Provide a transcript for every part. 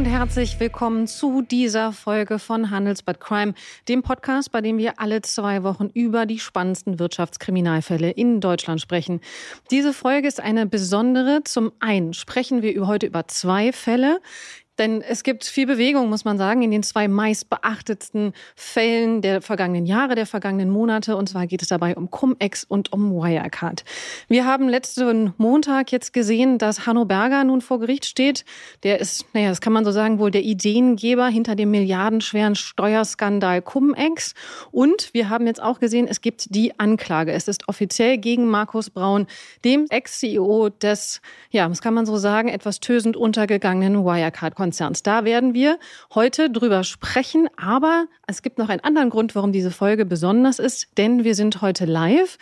und herzlich willkommen zu dieser Folge von Handelsbad Crime, dem Podcast, bei dem wir alle zwei Wochen über die spannendsten Wirtschaftskriminalfälle in Deutschland sprechen. Diese Folge ist eine besondere. Zum einen sprechen wir heute über zwei Fälle, denn es gibt viel Bewegung, muss man sagen, in den zwei meist beachtetsten Fällen der vergangenen Jahre, der vergangenen Monate. Und zwar geht es dabei um Cum-Ex und um Wirecard. Wir haben letzten Montag jetzt gesehen, dass Hanno Berger nun vor Gericht steht. Der ist, naja, das kann man so sagen, wohl der Ideengeber hinter dem milliardenschweren Steuerskandal Cum-Ex. Und wir haben jetzt auch gesehen, es gibt die Anklage. Es ist offiziell gegen Markus Braun, dem Ex-CEO des, ja, das kann man so sagen, etwas tösend untergegangenen Wirecard-Konzerns. Konzerns. Da werden wir heute drüber sprechen. Aber es gibt noch einen anderen Grund, warum diese Folge besonders ist, denn wir sind heute live.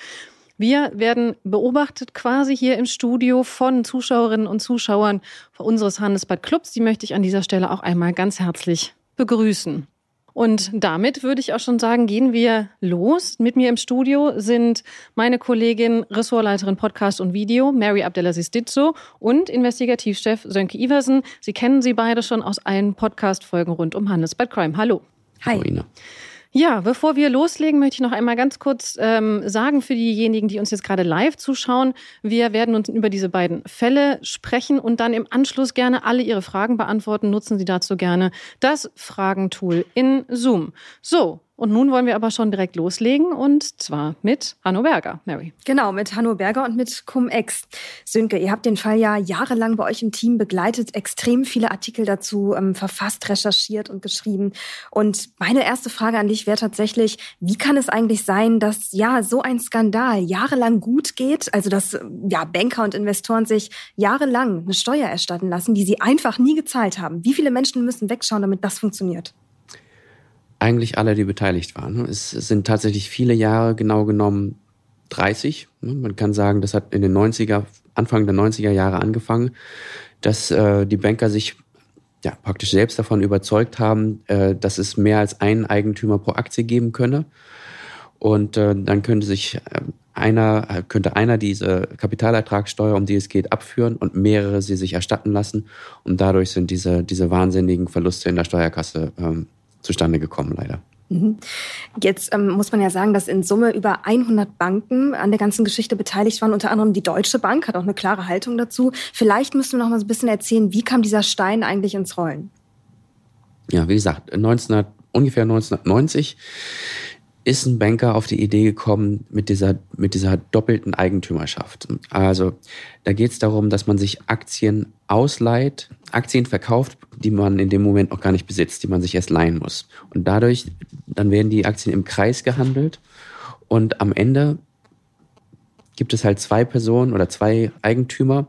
Wir werden beobachtet quasi hier im Studio von Zuschauerinnen und Zuschauern unseres Handelsbad Clubs. Die möchte ich an dieser Stelle auch einmal ganz herzlich begrüßen. Und damit würde ich auch schon sagen, gehen wir los. Mit mir im Studio sind meine Kollegin, Ressortleiterin Podcast und Video, Mary Abdelaziz Ditzo und Investigativchef Sönke Iversen. Sie kennen sie beide schon aus allen Podcast-Folgen rund um Handelsbad Crime. Hallo. Hi. Hallo, ja, bevor wir loslegen, möchte ich noch einmal ganz kurz ähm, sagen für diejenigen, die uns jetzt gerade live zuschauen. Wir werden uns über diese beiden Fälle sprechen und dann im Anschluss gerne alle Ihre Fragen beantworten. Nutzen Sie dazu gerne das Fragentool in Zoom. So, und nun wollen wir aber schon direkt loslegen und zwar mit Hanno Berger, Mary. Genau, mit Hanno Berger und mit Cum-Ex. Sönke, ihr habt den Fall ja jahrelang bei euch im Team begleitet, extrem viele Artikel dazu ähm, verfasst, recherchiert und geschrieben. Und meine erste Frage an dich wäre tatsächlich, wie kann es eigentlich sein, dass ja so ein Skandal jahrelang gut geht, also dass ja Banker und Investoren sich jahrelang eine Steuer erstatten lassen, die sie einfach nie gezahlt haben? Wie viele Menschen müssen wegschauen, damit das funktioniert? Eigentlich alle, die beteiligt waren. Es, sind tatsächlich viele Jahre, genau genommen 30. Man kann sagen, das hat in den 90er, Anfang der 90er Jahre angefangen, dass äh, die Banker sich ja, praktisch selbst davon überzeugt haben, äh, dass es mehr als einen Eigentümer pro Aktie geben könne. Und äh, dann könnte sich einer, könnte einer diese Kapitalertragssteuer, um die es geht, abführen und mehrere sie sich erstatten lassen. Und dadurch sind diese, diese wahnsinnigen Verluste in der Steuerkasse ähm, zustande gekommen, leider. Mhm. Jetzt ähm, muss man ja sagen, dass in Summe über 100 Banken an der ganzen Geschichte beteiligt waren. Unter anderem die Deutsche Bank hat auch eine klare Haltung dazu. Vielleicht müssen wir noch mal so ein bisschen erzählen, wie kam dieser Stein eigentlich ins Rollen? Ja, wie gesagt, 1900, ungefähr 1990 ist ein Banker auf die Idee gekommen mit dieser, mit dieser doppelten Eigentümerschaft. Also da geht es darum, dass man sich Aktien ausleiht, Aktien verkauft, die man in dem Moment noch gar nicht besitzt, die man sich erst leihen muss. Und dadurch, dann werden die Aktien im Kreis gehandelt und am Ende gibt es halt zwei Personen oder zwei Eigentümer,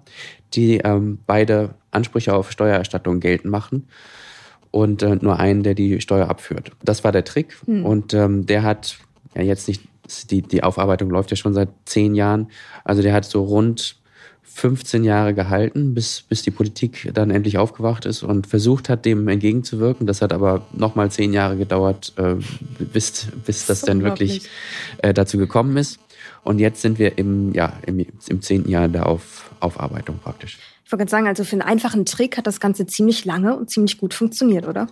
die ähm, beide Ansprüche auf Steuererstattung geltend machen und äh, nur einen, der die Steuer abführt. Das war der Trick hm. und ähm, der hat ja jetzt nicht, die, die Aufarbeitung läuft ja schon seit zehn Jahren, also der hat so rund 15 Jahre gehalten, bis, bis die Politik dann endlich aufgewacht ist und versucht hat, dem entgegenzuwirken. Das hat aber nochmal zehn Jahre gedauert, äh, bis, bis das, das dann wirklich äh, dazu gekommen ist. Und jetzt sind wir im, ja, im, im zehnten Jahr der Auf, Aufarbeitung praktisch. Ich wollte sagen, also für einen einfachen Trick hat das Ganze ziemlich lange und ziemlich gut funktioniert, oder?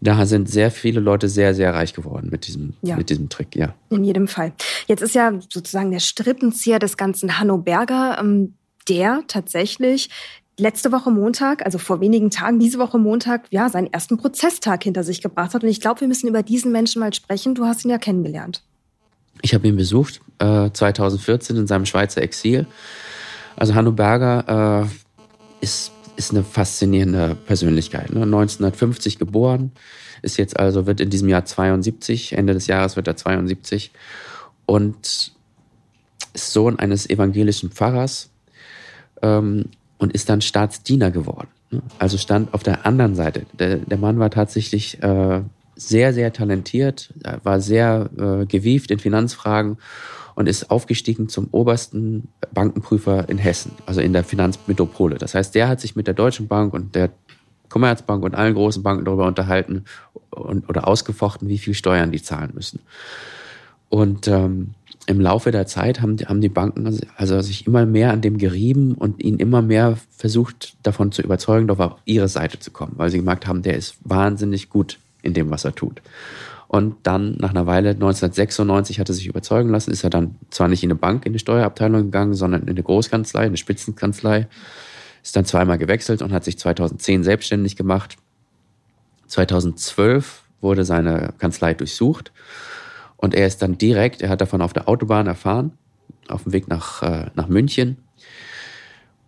Da sind sehr viele Leute sehr, sehr reich geworden mit diesem, ja. mit diesem Trick, ja. In jedem Fall. Jetzt ist ja sozusagen der Strippenzieher des ganzen Hanno Berger, ähm, der tatsächlich letzte Woche Montag, also vor wenigen Tagen, diese Woche Montag, ja, seinen ersten Prozesstag hinter sich gebracht hat. Und ich glaube, wir müssen über diesen Menschen mal sprechen. Du hast ihn ja kennengelernt. Ich habe ihn besucht, äh, 2014 in seinem Schweizer Exil. Also Hanno Berger äh, ist, ist eine faszinierende Persönlichkeit. Ne? 1950 geboren, ist jetzt also, wird in diesem Jahr 72, Ende des Jahres wird er 72 und ist Sohn eines evangelischen Pfarrers ähm, und ist dann Staatsdiener geworden. Ne? Also stand auf der anderen Seite. Der, der Mann war tatsächlich äh, sehr, sehr talentiert, war sehr äh, gewieft in Finanzfragen und ist aufgestiegen zum obersten Bankenprüfer in Hessen, also in der Finanzmetropole. Das heißt, der hat sich mit der Deutschen Bank und der Commerzbank und allen großen Banken darüber unterhalten und, oder ausgefochten, wie viel Steuern die zahlen müssen. Und ähm, im Laufe der Zeit haben, haben die Banken also sich immer mehr an dem gerieben und ihn immer mehr versucht, davon zu überzeugen, auf ihre Seite zu kommen, weil sie gemerkt haben, der ist wahnsinnig gut in dem, was er tut. Und dann nach einer Weile, 1996, hat er sich überzeugen lassen, ist er dann zwar nicht in eine Bank, in die Steuerabteilung gegangen, sondern in eine Großkanzlei, eine Spitzenkanzlei, ist dann zweimal gewechselt und hat sich 2010 selbstständig gemacht. 2012 wurde seine Kanzlei durchsucht und er ist dann direkt, er hat davon auf der Autobahn erfahren, auf dem Weg nach, äh, nach München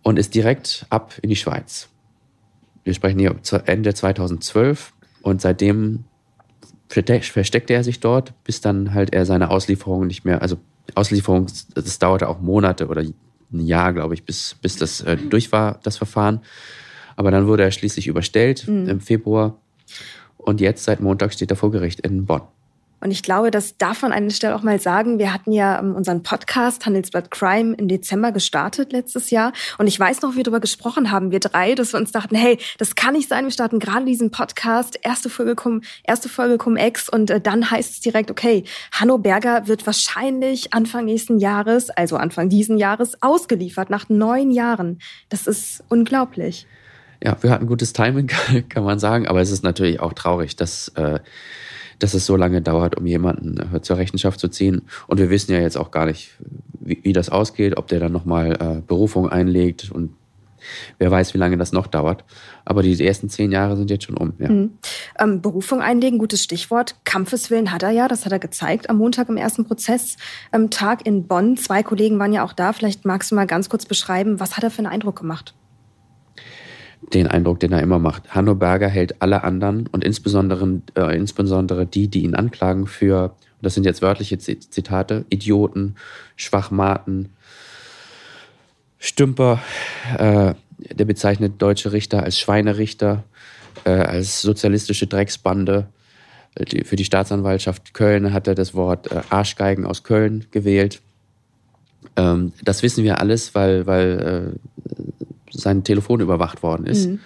und ist direkt ab in die Schweiz. Wir sprechen hier Ende 2012 und seitdem versteckte er sich dort, bis dann halt er seine Auslieferung nicht mehr, also Auslieferung, das dauerte auch Monate oder ein Jahr, glaube ich, bis, bis das äh, durch war, das Verfahren. Aber dann wurde er schließlich überstellt mhm. im Februar und jetzt seit Montag steht er vor Gericht in Bonn. Und ich glaube, das darf man an der Stelle auch mal sagen. Wir hatten ja ähm, unseren Podcast Handelsblatt Crime im Dezember gestartet letztes Jahr. Und ich weiß noch, wie wir darüber gesprochen haben, wir drei, dass wir uns dachten, hey, das kann nicht sein. Wir starten gerade diesen Podcast, erste Folge Cum, erste Folge Cum-Ex und äh, dann heißt es direkt, okay, Hanno Berger wird wahrscheinlich Anfang nächsten Jahres, also Anfang diesen Jahres, ausgeliefert nach neun Jahren. Das ist unglaublich. Ja, wir hatten gutes Timing, kann man sagen, aber es ist natürlich auch traurig, dass äh, dass es so lange dauert, um jemanden äh, zur Rechenschaft zu ziehen. Und wir wissen ja jetzt auch gar nicht, wie, wie das ausgeht, ob der dann nochmal äh, Berufung einlegt und wer weiß, wie lange das noch dauert. Aber die ersten zehn Jahre sind jetzt schon um. Ja. Mhm. Ähm, Berufung einlegen, gutes Stichwort. Kampfeswillen hat er ja, das hat er gezeigt am Montag im ersten Prozesstag ähm, in Bonn. Zwei Kollegen waren ja auch da. Vielleicht magst du mal ganz kurz beschreiben, was hat er für einen Eindruck gemacht? Den Eindruck, den er immer macht. Hanno Berger hält alle anderen und insbesondere, äh, insbesondere die, die ihn anklagen für, das sind jetzt wörtliche Zitate, Idioten, Schwachmaten, Stümper, äh, der bezeichnet deutsche Richter als Schweinerichter, äh, als sozialistische Drecksbande. Die, für die Staatsanwaltschaft Köln hat er das Wort äh, Arschgeigen aus Köln gewählt. Ähm, das wissen wir alles, weil, weil äh, sein Telefon überwacht worden ist. Mhm.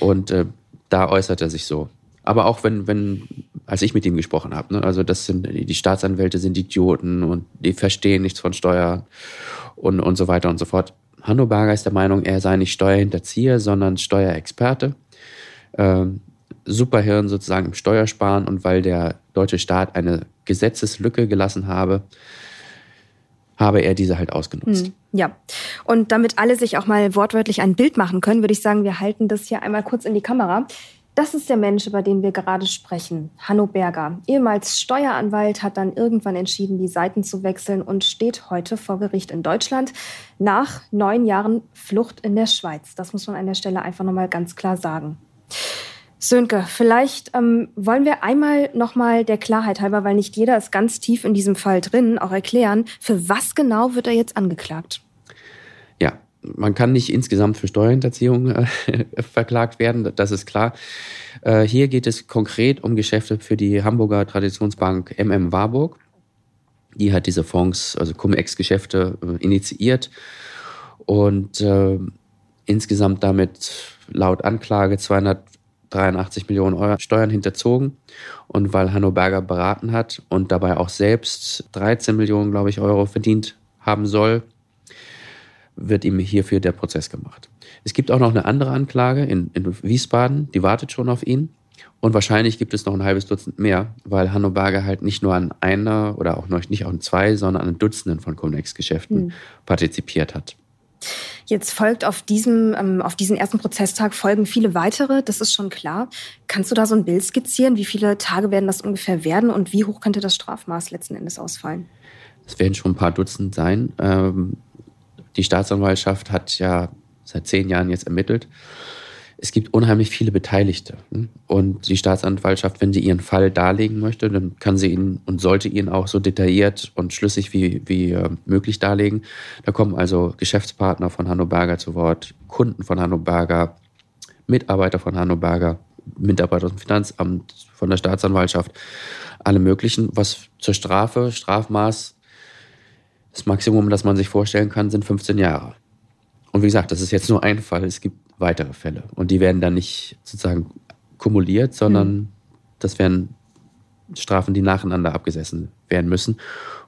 Und äh, da äußert er sich so. Aber auch wenn, wenn, als ich mit ihm gesprochen habe, ne, also das sind die Staatsanwälte sind Idioten und die verstehen nichts von Steuern und, und so weiter und so fort. Hanno Berger ist der Meinung, er sei nicht Steuerhinterzieher, sondern Steuerexperte. Ähm, Superhirn sozusagen im Steuersparen und weil der deutsche Staat eine Gesetzeslücke gelassen habe, habe er diese halt ausgenutzt. Hm, ja, und damit alle sich auch mal wortwörtlich ein Bild machen können, würde ich sagen, wir halten das hier einmal kurz in die Kamera. Das ist der Mensch, über den wir gerade sprechen, Hanno Berger. Ehemals Steueranwalt hat dann irgendwann entschieden, die Seiten zu wechseln und steht heute vor Gericht in Deutschland nach neun Jahren Flucht in der Schweiz. Das muss man an der Stelle einfach nochmal ganz klar sagen. Sönke, vielleicht ähm, wollen wir einmal nochmal der Klarheit halber, weil nicht jeder ist ganz tief in diesem Fall drin, auch erklären, für was genau wird er jetzt angeklagt? Ja, man kann nicht insgesamt für Steuerhinterziehung äh, verklagt werden, das ist klar. Äh, hier geht es konkret um Geschäfte für die Hamburger Traditionsbank MM Warburg. Die hat diese Fonds, also Cum-Ex-Geschäfte äh, initiiert und äh, insgesamt damit laut Anklage 200 83 Millionen Euro Steuern hinterzogen. Und weil Hanno Berger beraten hat und dabei auch selbst 13 Millionen, glaube ich, Euro verdient haben soll, wird ihm hierfür der Prozess gemacht. Es gibt auch noch eine andere Anklage in, in Wiesbaden, die wartet schon auf ihn. Und wahrscheinlich gibt es noch ein halbes Dutzend mehr, weil Hanno Berger halt nicht nur an einer oder auch nicht an zwei, sondern an Dutzenden von Conex-Geschäften mhm. partizipiert hat. Jetzt folgt auf diesem, ähm, auf diesen ersten Prozesstag folgen viele weitere, das ist schon klar. Kannst du da so ein Bild skizzieren? Wie viele Tage werden das ungefähr werden und wie hoch könnte das Strafmaß letzten Endes ausfallen? Es werden schon ein paar Dutzend sein. Ähm, die Staatsanwaltschaft hat ja seit zehn Jahren jetzt ermittelt es gibt unheimlich viele Beteiligte. Und die Staatsanwaltschaft, wenn sie ihren Fall darlegen möchte, dann kann sie ihn und sollte ihn auch so detailliert und schlüssig wie, wie äh, möglich darlegen. Da kommen also Geschäftspartner von Hanno Berger zu Wort, Kunden von Hanno Berger, Mitarbeiter von Hanno Berger, Mitarbeiter dem Finanzamt, von der Staatsanwaltschaft, alle möglichen. Was zur Strafe, Strafmaß, das Maximum, das man sich vorstellen kann, sind 15 Jahre. Und wie gesagt, das ist jetzt nur ein Fall. Es gibt weitere Fälle. Und die werden dann nicht sozusagen kumuliert, sondern mhm. das wären Strafen, die nacheinander abgesessen werden müssen.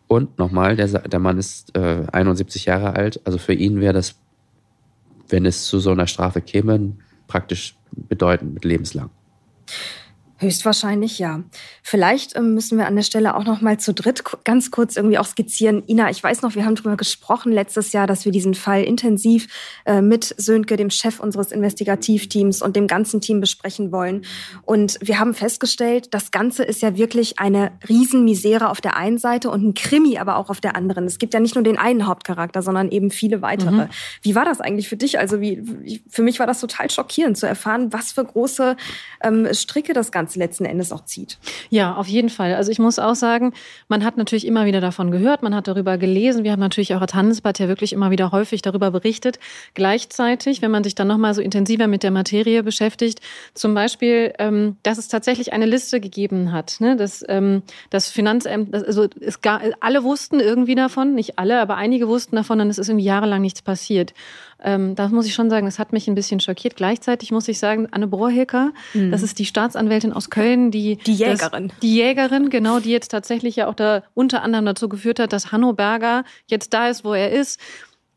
Und nochmal, der, der Mann ist äh, 71 Jahre alt. Also für ihn wäre das, wenn es zu so einer Strafe käme, praktisch bedeutend mit lebenslang. Höchstwahrscheinlich ja. Vielleicht ähm, müssen wir an der Stelle auch noch mal zu dritt ganz kurz irgendwie auch skizzieren. Ina, ich weiß noch, wir haben darüber gesprochen letztes Jahr, dass wir diesen Fall intensiv äh, mit Sönke, dem Chef unseres Investigativteams und dem ganzen Team besprechen wollen. Und wir haben festgestellt, das Ganze ist ja wirklich eine Riesenmisere auf der einen Seite und ein Krimi aber auch auf der anderen. Es gibt ja nicht nur den einen Hauptcharakter, sondern eben viele weitere. Mhm. Wie war das eigentlich für dich? Also wie, für mich war das total schockierend zu erfahren, was für große ähm, Stricke das Ganze Ganze letzten Endes auch zieht. Ja, auf jeden Fall. Also ich muss auch sagen, man hat natürlich immer wieder davon gehört, man hat darüber gelesen. Wir haben natürlich auch als Handelsblatt ja wirklich immer wieder häufig darüber berichtet. Gleichzeitig, wenn man sich dann nochmal so intensiver mit der Materie beschäftigt, zum Beispiel, ähm, dass es tatsächlich eine Liste gegeben hat, ne? dass ähm, das Finanzamt, also es gar, alle wussten irgendwie davon, nicht alle, aber einige wussten davon und es ist irgendwie jahrelang nichts passiert. Ähm, da muss ich schon sagen, das hat mich ein bisschen schockiert. Gleichzeitig muss ich sagen, Anne Brohilker, mhm. das ist die Staatsanwältin aus Köln, die die Jägerin, das, die Jägerin, genau, die jetzt tatsächlich ja auch da unter anderem dazu geführt hat, dass Hanno Berger jetzt da ist, wo er ist.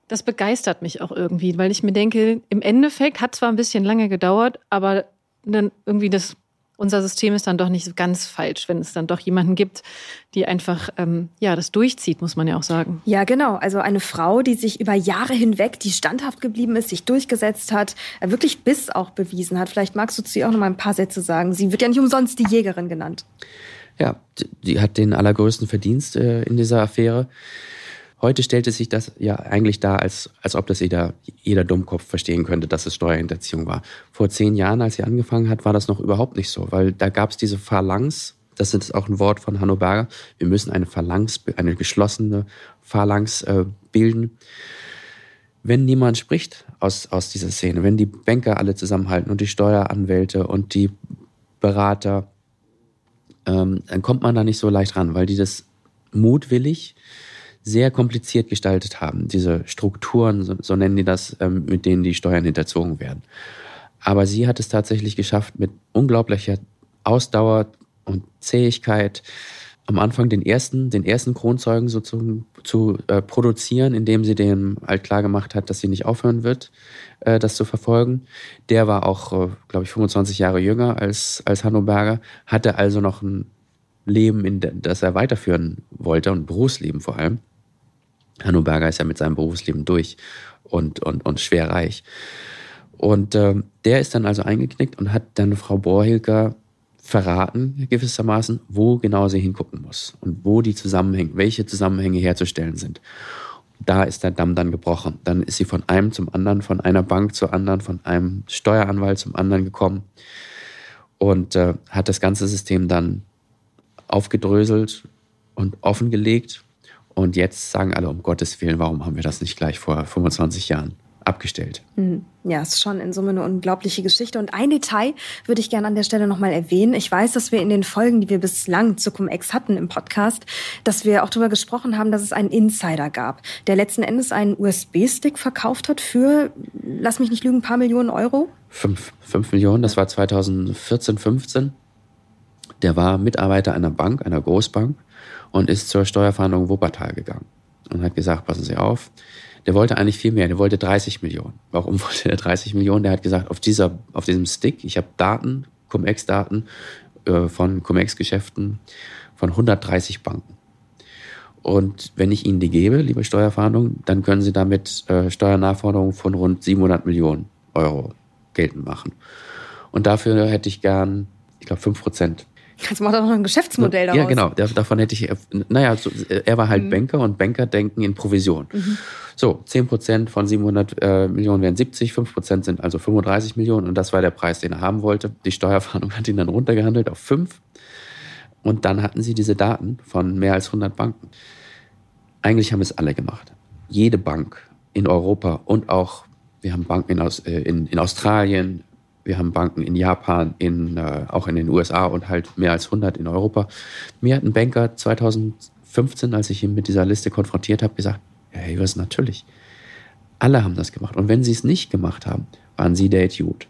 Das begeistert mich auch irgendwie, weil ich mir denke, im Endeffekt hat zwar ein bisschen lange gedauert, aber dann irgendwie das unser System ist dann doch nicht so ganz falsch, wenn es dann doch jemanden gibt, die einfach ähm, ja das durchzieht, muss man ja auch sagen. Ja, genau. Also eine Frau, die sich über Jahre hinweg, die standhaft geblieben ist, sich durchgesetzt hat, äh, wirklich Biss auch bewiesen hat. Vielleicht magst du zu ihr auch noch mal ein paar Sätze sagen. Sie wird ja nicht umsonst die Jägerin genannt. Ja, die hat den allergrößten Verdienst äh, in dieser Affäre. Heute stellt es sich das ja eigentlich dar, als, als ob das jeder, jeder Dummkopf verstehen könnte, dass es Steuerhinterziehung war. Vor zehn Jahren, als sie angefangen hat, war das noch überhaupt nicht so, weil da gab es diese Phalanx, das ist auch ein Wort von Hanno Berger, wir müssen eine Phalanx, eine geschlossene Phalanx äh, bilden. Wenn niemand spricht aus, aus dieser Szene, wenn die Banker alle zusammenhalten und die Steueranwälte und die Berater, ähm, dann kommt man da nicht so leicht ran, weil die das mutwillig sehr kompliziert gestaltet haben, diese Strukturen, so, so nennen die das, ähm, mit denen die Steuern hinterzogen werden. Aber sie hat es tatsächlich geschafft, mit unglaublicher Ausdauer und Zähigkeit am Anfang den ersten, den ersten Kronzeugen so zu, äh, produzieren, indem sie dem halt klar gemacht hat, dass sie nicht aufhören wird, äh, das zu verfolgen. Der war auch, äh, glaube ich, 25 Jahre jünger als, als Hanno Berger, hatte also noch ein Leben, in das er weiterführen wollte und Berufsleben vor allem. Hanno Berger ist ja mit seinem Berufsleben durch und, und, und schwer reich. Und äh, der ist dann also eingeknickt und hat dann Frau Borhilker verraten, gewissermaßen, wo genau sie hingucken muss und wo die Zusammenhänge, welche Zusammenhänge herzustellen sind. Da ist der Damm dann gebrochen. Dann ist sie von einem zum anderen, von einer Bank zur anderen, von einem Steueranwalt zum anderen gekommen und äh, hat das ganze System dann aufgedröselt und offengelegt und jetzt sagen alle, um Gottes Willen, warum haben wir das nicht gleich vor 25 Jahren abgestellt? Hm. Ja, es ist schon in Summe eine unglaubliche Geschichte. Und ein Detail würde ich gerne an der Stelle nochmal erwähnen. Ich weiß, dass wir in den Folgen, die wir bislang zu Cum-Ex hatten im Podcast, dass wir auch darüber gesprochen haben, dass es einen Insider gab, der letzten Endes einen USB-Stick verkauft hat für, lass mich nicht lügen, ein paar Millionen Euro? Fünf, fünf Millionen, das war 2014, 15. Der war Mitarbeiter einer Bank, einer Großbank und ist zur Steuerfahndung Wuppertal gegangen und hat gesagt, passen Sie auf, der wollte eigentlich viel mehr, der wollte 30 Millionen. Warum wollte er 30 Millionen? Der hat gesagt, auf, dieser, auf diesem Stick, ich habe Daten, Cum-Ex-Daten äh, von Cum-Ex-Geschäften von 130 Banken. Und wenn ich Ihnen die gebe, liebe Steuerfahndung, dann können Sie damit äh, Steuernachforderungen von rund 700 Millionen Euro geltend machen. Und dafür hätte ich gern, ich glaube, 5 Prozent Jetzt macht er noch ein Geschäftsmodell daraus. Ja, genau. davon hätte ich, naja, so, er war halt mhm. Banker und Banker denken in Provision. Mhm. So, 10% von 700 äh, Millionen wären 70, 5% sind also 35 Millionen und das war der Preis, den er haben wollte. Die Steuerfahndung hat ihn dann runtergehandelt auf 5 und dann hatten sie diese Daten von mehr als 100 Banken. Eigentlich haben es alle gemacht. Jede Bank in Europa und auch, wir haben Banken in, Aus, äh, in, in Australien, wir haben Banken in Japan, in, äh, auch in den USA und halt mehr als 100 in Europa. Mir hat ein Banker 2015, als ich ihn mit dieser Liste konfrontiert habe, gesagt, ja, hey, was natürlich. Alle haben das gemacht. Und wenn sie es nicht gemacht haben, waren sie der Idiot.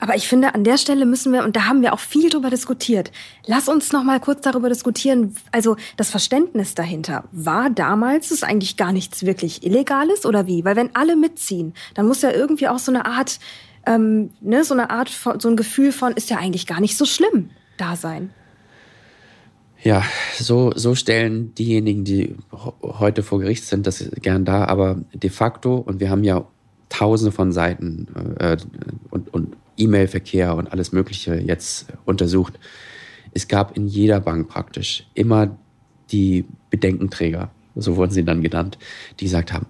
Aber ich finde, an der Stelle müssen wir, und da haben wir auch viel drüber diskutiert, lass uns noch mal kurz darüber diskutieren, also das Verständnis dahinter. War damals es eigentlich gar nichts wirklich Illegales oder wie? Weil wenn alle mitziehen, dann muss ja irgendwie auch so eine Art, ähm, ne, so eine Art, von, so ein Gefühl von, ist ja eigentlich gar nicht so schlimm da sein. Ja, so, so stellen diejenigen, die heute vor Gericht sind, das gern da, aber de facto, und wir haben ja tausende von Seiten äh, und, und E-Mail-Verkehr und alles Mögliche jetzt untersucht. Es gab in jeder Bank praktisch immer die Bedenkenträger, so wurden sie dann genannt, die gesagt haben,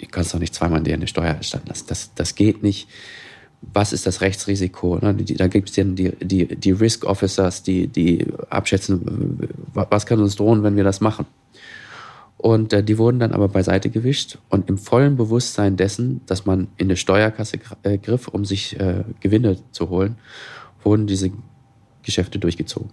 du kannst doch nicht zweimal dir eine Steuer erstatten lassen. Das, das geht nicht. Was ist das Rechtsrisiko? Ne? Da gibt es die, die, die Risk Officers, die, die abschätzen, was kann uns drohen, wenn wir das machen. Und äh, die wurden dann aber beiseite gewischt und im vollen Bewusstsein dessen, dass man in eine Steuerkasse äh, griff, um sich äh, Gewinne zu holen, wurden diese Geschäfte durchgezogen.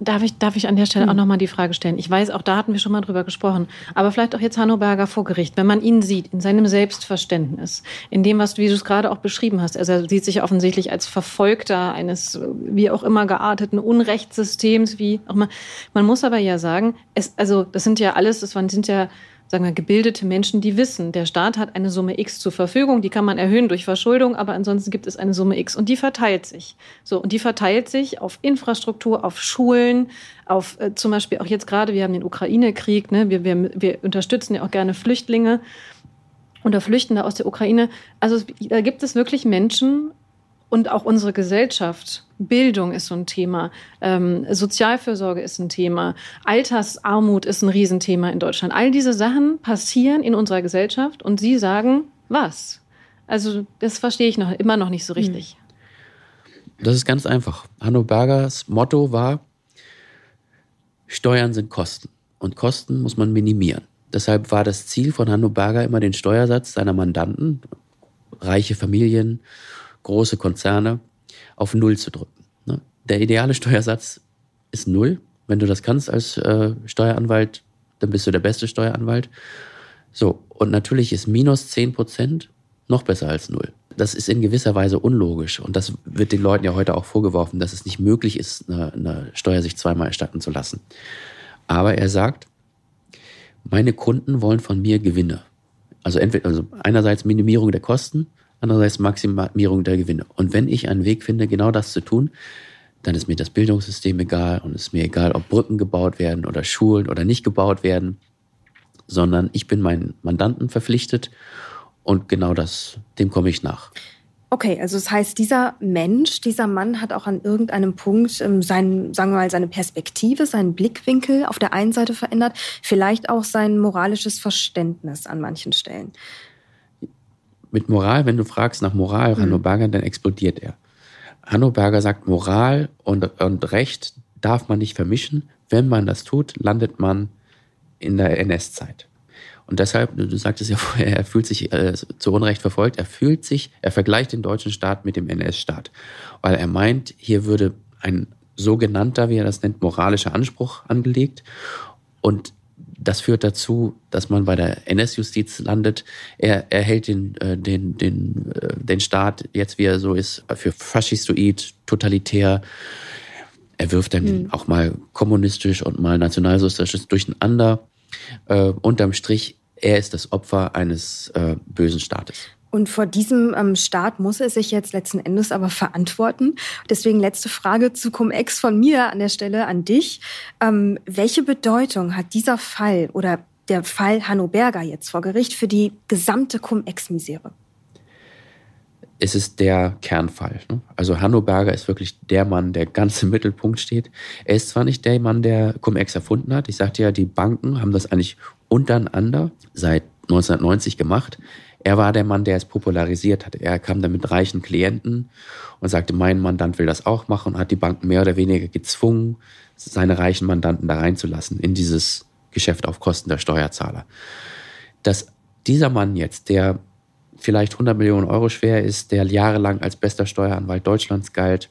Darf ich, darf ich an der Stelle auch hm. nochmal die Frage stellen? Ich weiß, auch da hatten wir schon mal drüber gesprochen, aber vielleicht auch jetzt Hanno Berger vor Gericht, wenn man ihn sieht, in seinem Selbstverständnis, in dem, was du, wie du es gerade auch beschrieben hast, also er sieht sich offensichtlich als Verfolgter eines wie auch immer gearteten Unrechtssystems, wie auch immer. Man muss aber ja sagen, es, also das sind ja alles, das sind ja sagen wir, gebildete Menschen, die wissen, der Staat hat eine Summe X zur Verfügung, die kann man erhöhen durch Verschuldung, aber ansonsten gibt es eine Summe X und die verteilt sich. So, und die verteilt sich auf Infrastruktur, auf Schulen, auf äh, zum Beispiel auch jetzt gerade, wir haben den Ukraine-Krieg, ne, wir, wir, wir unterstützen ja auch gerne Flüchtlinge oder Flüchtende aus der Ukraine. Also da gibt es wirklich Menschen, und auch unsere Gesellschaft. Bildung ist so ein Thema, ähm, Sozialfürsorge ist ein Thema, Altersarmut ist ein Riesenthema in Deutschland. All diese Sachen passieren in unserer Gesellschaft und Sie sagen, was? Also das verstehe ich noch immer noch nicht so richtig. Hm. Das ist ganz einfach. Hanno Bergers Motto war, Steuern sind Kosten und Kosten muss man minimieren. Deshalb war das Ziel von Hanno Berger immer den Steuersatz seiner Mandanten, reiche Familien, große Konzerne auf Null zu drücken. Ne? Der ideale Steuersatz ist Null. Wenn du das kannst als äh, Steueranwalt, dann bist du der beste Steueranwalt. So, und natürlich ist minus 10 Prozent noch besser als Null. Das ist in gewisser Weise unlogisch und das wird den Leuten ja heute auch vorgeworfen, dass es nicht möglich ist, eine, eine Steuer sich zweimal erstatten zu lassen. Aber er sagt, meine Kunden wollen von mir Gewinne. Also entweder, also einerseits Minimierung der Kosten andererseits Maximierung der Gewinne. Und wenn ich einen Weg finde, genau das zu tun, dann ist mir das Bildungssystem egal und ist mir egal, ob Brücken gebaut werden oder Schulen oder nicht gebaut werden, sondern ich bin meinen Mandanten verpflichtet und genau das, dem komme ich nach. Okay, also das heißt, dieser Mensch, dieser Mann hat auch an irgendeinem Punkt ähm, sein, sagen wir mal, seine Perspektive, seinen Blickwinkel auf der einen Seite verändert, vielleicht auch sein moralisches Verständnis an manchen Stellen mit Moral, wenn du fragst nach Moral mhm. Hanno Berger, dann explodiert er. Hanno Berger sagt, Moral und, und Recht darf man nicht vermischen. Wenn man das tut, landet man in der NS-Zeit. Und deshalb, du sagtest ja vorher, er fühlt sich äh, zu Unrecht verfolgt. Er fühlt sich, er vergleicht den deutschen Staat mit dem NS-Staat. Weil er meint, hier würde ein sogenannter, wie er das nennt, moralischer Anspruch angelegt. Und das führt dazu, dass man bei der NS-Justiz landet. Er, er hält den, äh, den, den, äh, den Staat, jetzt wie er so ist, für faschistoid, totalitär. Er wirft dann mhm. auch mal kommunistisch und mal nationalsozialistisch durcheinander. Äh, unterm Strich, er ist das Opfer eines äh, bösen Staates. Und vor diesem ähm, Staat muss er sich jetzt letzten Endes aber verantworten. Deswegen letzte Frage zu Cum-Ex von mir an der Stelle an dich. Ähm, welche Bedeutung hat dieser Fall oder der Fall Hanno Berger jetzt vor Gericht für die gesamte Cum-Ex-Misere? es ist der Kernfall. Ne? Also Hanno Berger ist wirklich der Mann, der ganz im Mittelpunkt steht. Er ist zwar nicht der Mann, der Cum-Ex erfunden hat. Ich sagte ja, die Banken haben das eigentlich untereinander seit 1990 gemacht. Er war der Mann, der es popularisiert hat. Er kam dann mit reichen Klienten und sagte, mein Mandant will das auch machen und hat die Banken mehr oder weniger gezwungen, seine reichen Mandanten da reinzulassen in dieses Geschäft auf Kosten der Steuerzahler. Dass dieser Mann jetzt, der vielleicht 100 Millionen Euro schwer ist, der jahrelang als bester Steueranwalt Deutschlands galt,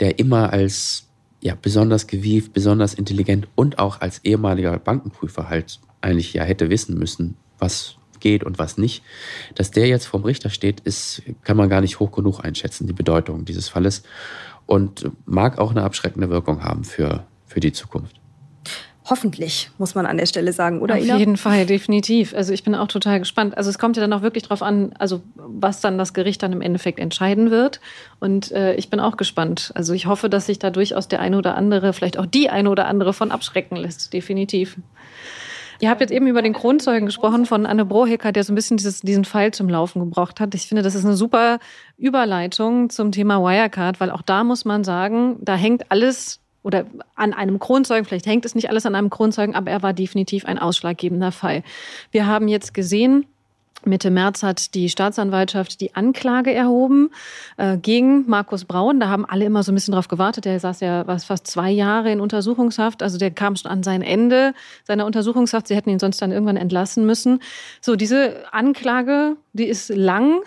der immer als ja, besonders gewieft, besonders intelligent und auch als ehemaliger Bankenprüfer halt eigentlich ja hätte wissen müssen, was geht und was nicht. Dass der jetzt vorm Richter steht, ist, kann man gar nicht hoch genug einschätzen, die Bedeutung dieses Falles. Und mag auch eine abschreckende Wirkung haben für, für die Zukunft. Hoffentlich, muss man an der Stelle sagen, oder? Auf Ina? jeden Fall, definitiv. Also ich bin auch total gespannt. Also es kommt ja dann auch wirklich drauf an, also was dann das Gericht dann im Endeffekt entscheiden wird. Und äh, ich bin auch gespannt. Also ich hoffe, dass sich da durchaus der eine oder andere, vielleicht auch die eine oder andere von abschrecken lässt, definitiv. Ihr habt jetzt eben über den Kronzeugen gesprochen von Anne Brohecker, der so ein bisschen dieses, diesen Fall zum Laufen gebracht hat. Ich finde, das ist eine super Überleitung zum Thema Wirecard, weil auch da muss man sagen, da hängt alles oder an einem Kronzeugen, vielleicht hängt es nicht alles an einem Kronzeugen, aber er war definitiv ein ausschlaggebender Fall. Wir haben jetzt gesehen, Mitte März hat die Staatsanwaltschaft die Anklage erhoben äh, gegen Markus Braun. Da haben alle immer so ein bisschen drauf gewartet. Der saß ja was, fast zwei Jahre in Untersuchungshaft. Also der kam schon an sein Ende seiner Untersuchungshaft. Sie hätten ihn sonst dann irgendwann entlassen müssen. So, diese Anklage, die ist lang.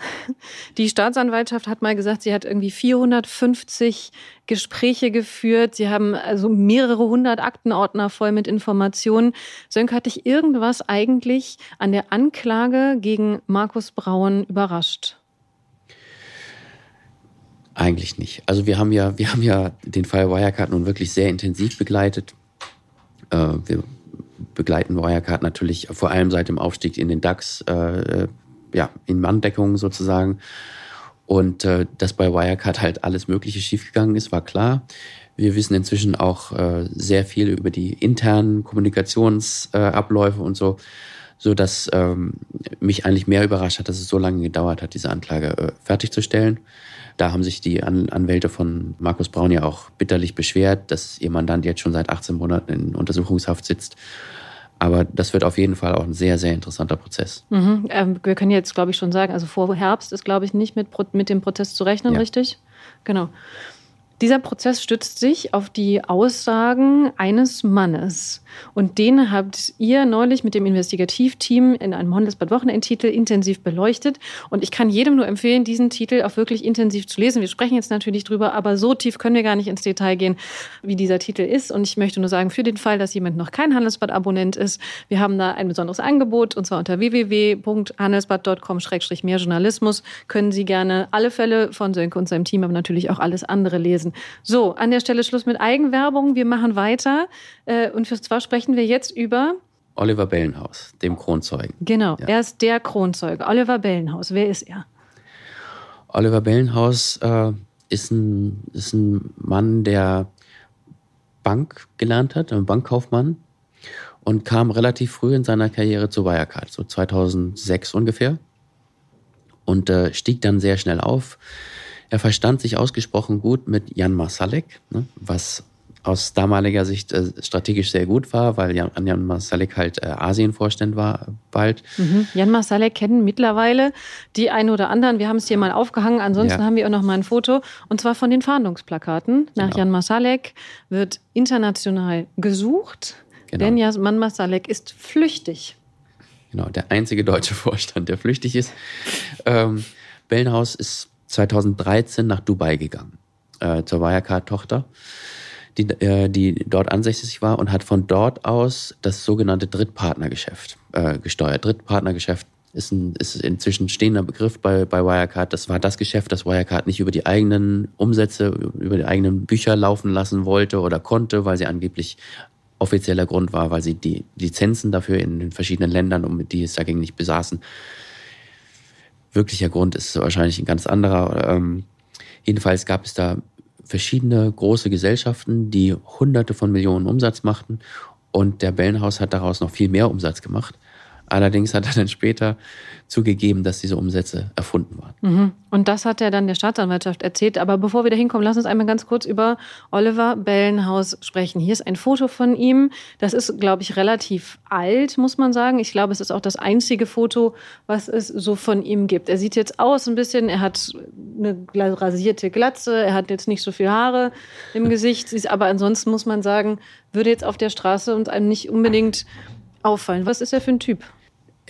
Die Staatsanwaltschaft hat mal gesagt, sie hat irgendwie 450 Gespräche geführt. Sie haben also mehrere hundert Aktenordner voll mit Informationen. Sönke, hat dich irgendwas eigentlich an der Anklage gegen Markus Braun überrascht? Eigentlich nicht. Also wir haben ja, wir haben ja den Fall Wirecard nun wirklich sehr intensiv begleitet. Äh, wir begleiten Wirecard natürlich vor allem seit dem Aufstieg in den DAX, äh, ja, in Manndeckung sozusagen. Und äh, dass bei Wirecard halt alles Mögliche schiefgegangen ist, war klar. Wir wissen inzwischen auch äh, sehr viel über die internen Kommunikationsabläufe äh, und so, so dass ähm, mich eigentlich mehr überrascht hat, dass es so lange gedauert hat, diese Anklage äh, fertigzustellen. Da haben sich die An Anwälte von Markus Braun ja auch bitterlich beschwert, dass ihr Mandant jetzt schon seit 18 Monaten in Untersuchungshaft sitzt aber das wird auf jeden Fall auch ein sehr, sehr interessanter Prozess. Mhm. Ähm, wir können jetzt, glaube ich, schon sagen, also vor Herbst ist, glaube ich, nicht mit, mit dem Prozess zu rechnen, ja. richtig? Genau. Dieser Prozess stützt sich auf die Aussagen eines Mannes. Und den habt ihr neulich mit dem Investigativteam in einem Handelsblatt-Wochenendtitel intensiv beleuchtet. Und ich kann jedem nur empfehlen, diesen Titel auch wirklich intensiv zu lesen. Wir sprechen jetzt natürlich drüber, aber so tief können wir gar nicht ins Detail gehen, wie dieser Titel ist. Und ich möchte nur sagen, für den Fall, dass jemand noch kein Handelsblatt-Abonnent ist, wir haben da ein besonderes Angebot. Und zwar unter www.handelsblatt.com-mehr Journalismus können Sie gerne alle Fälle von Sönke und seinem Team, aber natürlich auch alles andere lesen. So, an der Stelle Schluss mit Eigenwerbung. Wir machen weiter. Äh, und zwar sprechen wir jetzt über Oliver Bellenhaus, dem Kronzeugen. Genau, ja. er ist der Kronzeuge. Oliver Bellenhaus, wer ist er? Oliver Bellenhaus äh, ist, ein, ist ein Mann, der Bank gelernt hat, ein Bankkaufmann und kam relativ früh in seiner Karriere zu Wirecard, so 2006 ungefähr. Und äh, stieg dann sehr schnell auf, er verstand sich ausgesprochen gut mit Jan Masalek, ne, was aus damaliger Sicht äh, strategisch sehr gut war, weil Jan, Jan Masalek halt äh, Asienvorstand war bald. Mhm. Jan Masalek kennen mittlerweile die einen oder anderen. Wir haben es hier mal aufgehangen. Ansonsten ja. haben wir auch noch mal ein Foto und zwar von den Fahndungsplakaten. Nach genau. Jan Masalek wird international gesucht, genau. denn Jan Masalek ist flüchtig. Genau, der einzige deutsche Vorstand, der flüchtig ist. Ähm, Bellenhaus ist 2013 nach Dubai gegangen, äh, zur Wirecard-Tochter, die, äh, die dort ansässig war und hat von dort aus das sogenannte Drittpartnergeschäft äh, gesteuert. Drittpartnergeschäft ist, ein, ist inzwischen stehender Begriff bei, bei Wirecard. Das war das Geschäft, das Wirecard nicht über die eigenen Umsätze, über die eigenen Bücher laufen lassen wollte oder konnte, weil sie angeblich offizieller Grund war, weil sie die Lizenzen dafür in den verschiedenen Ländern, um die es dagegen nicht besaßen, wirklicher Grund ist wahrscheinlich ein ganz anderer. Ähm, jedenfalls gab es da verschiedene große Gesellschaften, die Hunderte von Millionen Umsatz machten und der Bellenhaus hat daraus noch viel mehr Umsatz gemacht. Allerdings hat er dann später zugegeben, dass diese Umsätze erfunden waren. Mhm. Und das hat er dann der Staatsanwaltschaft erzählt. Aber bevor wir da hinkommen, lass uns einmal ganz kurz über Oliver Bellenhaus sprechen. Hier ist ein Foto von ihm. Das ist, glaube ich, relativ alt, muss man sagen. Ich glaube, es ist auch das einzige Foto, was es so von ihm gibt. Er sieht jetzt aus ein bisschen, er hat eine rasierte Glatze, er hat jetzt nicht so viel Haare im Gesicht. Aber ansonsten muss man sagen, würde jetzt auf der Straße uns einem nicht unbedingt auffallen. Was ist er für ein Typ?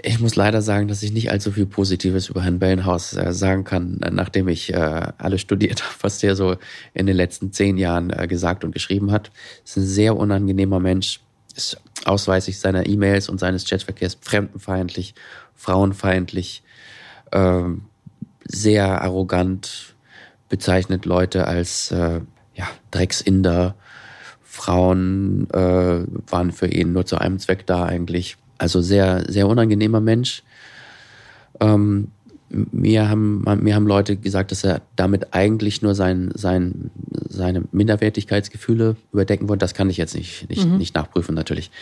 Ich muss leider sagen, dass ich nicht allzu viel Positives über Herrn Bellenhaus äh, sagen kann, nachdem ich äh, alles studiert habe, was der so in den letzten zehn Jahren äh, gesagt und geschrieben hat. Ist ein sehr unangenehmer Mensch. Ist ausweislich seiner E-Mails und seines Chatverkehrs fremdenfeindlich, frauenfeindlich, äh, sehr arrogant, bezeichnet Leute als äh, ja, Drecksinder. Frauen äh, waren für ihn nur zu einem Zweck da eigentlich. Also sehr, sehr unangenehmer Mensch. Ähm, mir haben, mir haben Leute gesagt, dass er damit eigentlich nur sein, sein, seine Minderwertigkeitsgefühle überdecken wollte. Das kann ich jetzt nicht, nicht, mhm. nicht nachprüfen natürlich.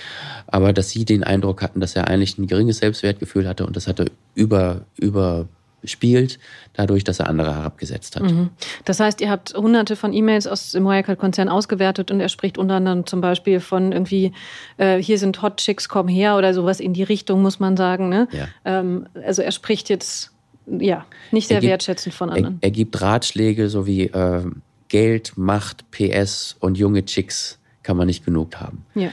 Aber dass sie den Eindruck hatten, dass er eigentlich ein geringes Selbstwertgefühl hatte und das hatte über, über spielt, dadurch, dass er andere herabgesetzt hat. Mhm. Das heißt, ihr habt hunderte von E-Mails aus dem Wirecard-Konzern ausgewertet und er spricht unter anderem zum Beispiel von irgendwie, äh, hier sind Hot Chicks, komm her oder sowas in die Richtung, muss man sagen. Ne? Ja. Ähm, also er spricht jetzt ja nicht sehr gibt, wertschätzend von anderen. Er, er, gibt Ratschläge so wie äh, Geld, Macht, PS und junge Chicks kann man nicht genug haben. Ja.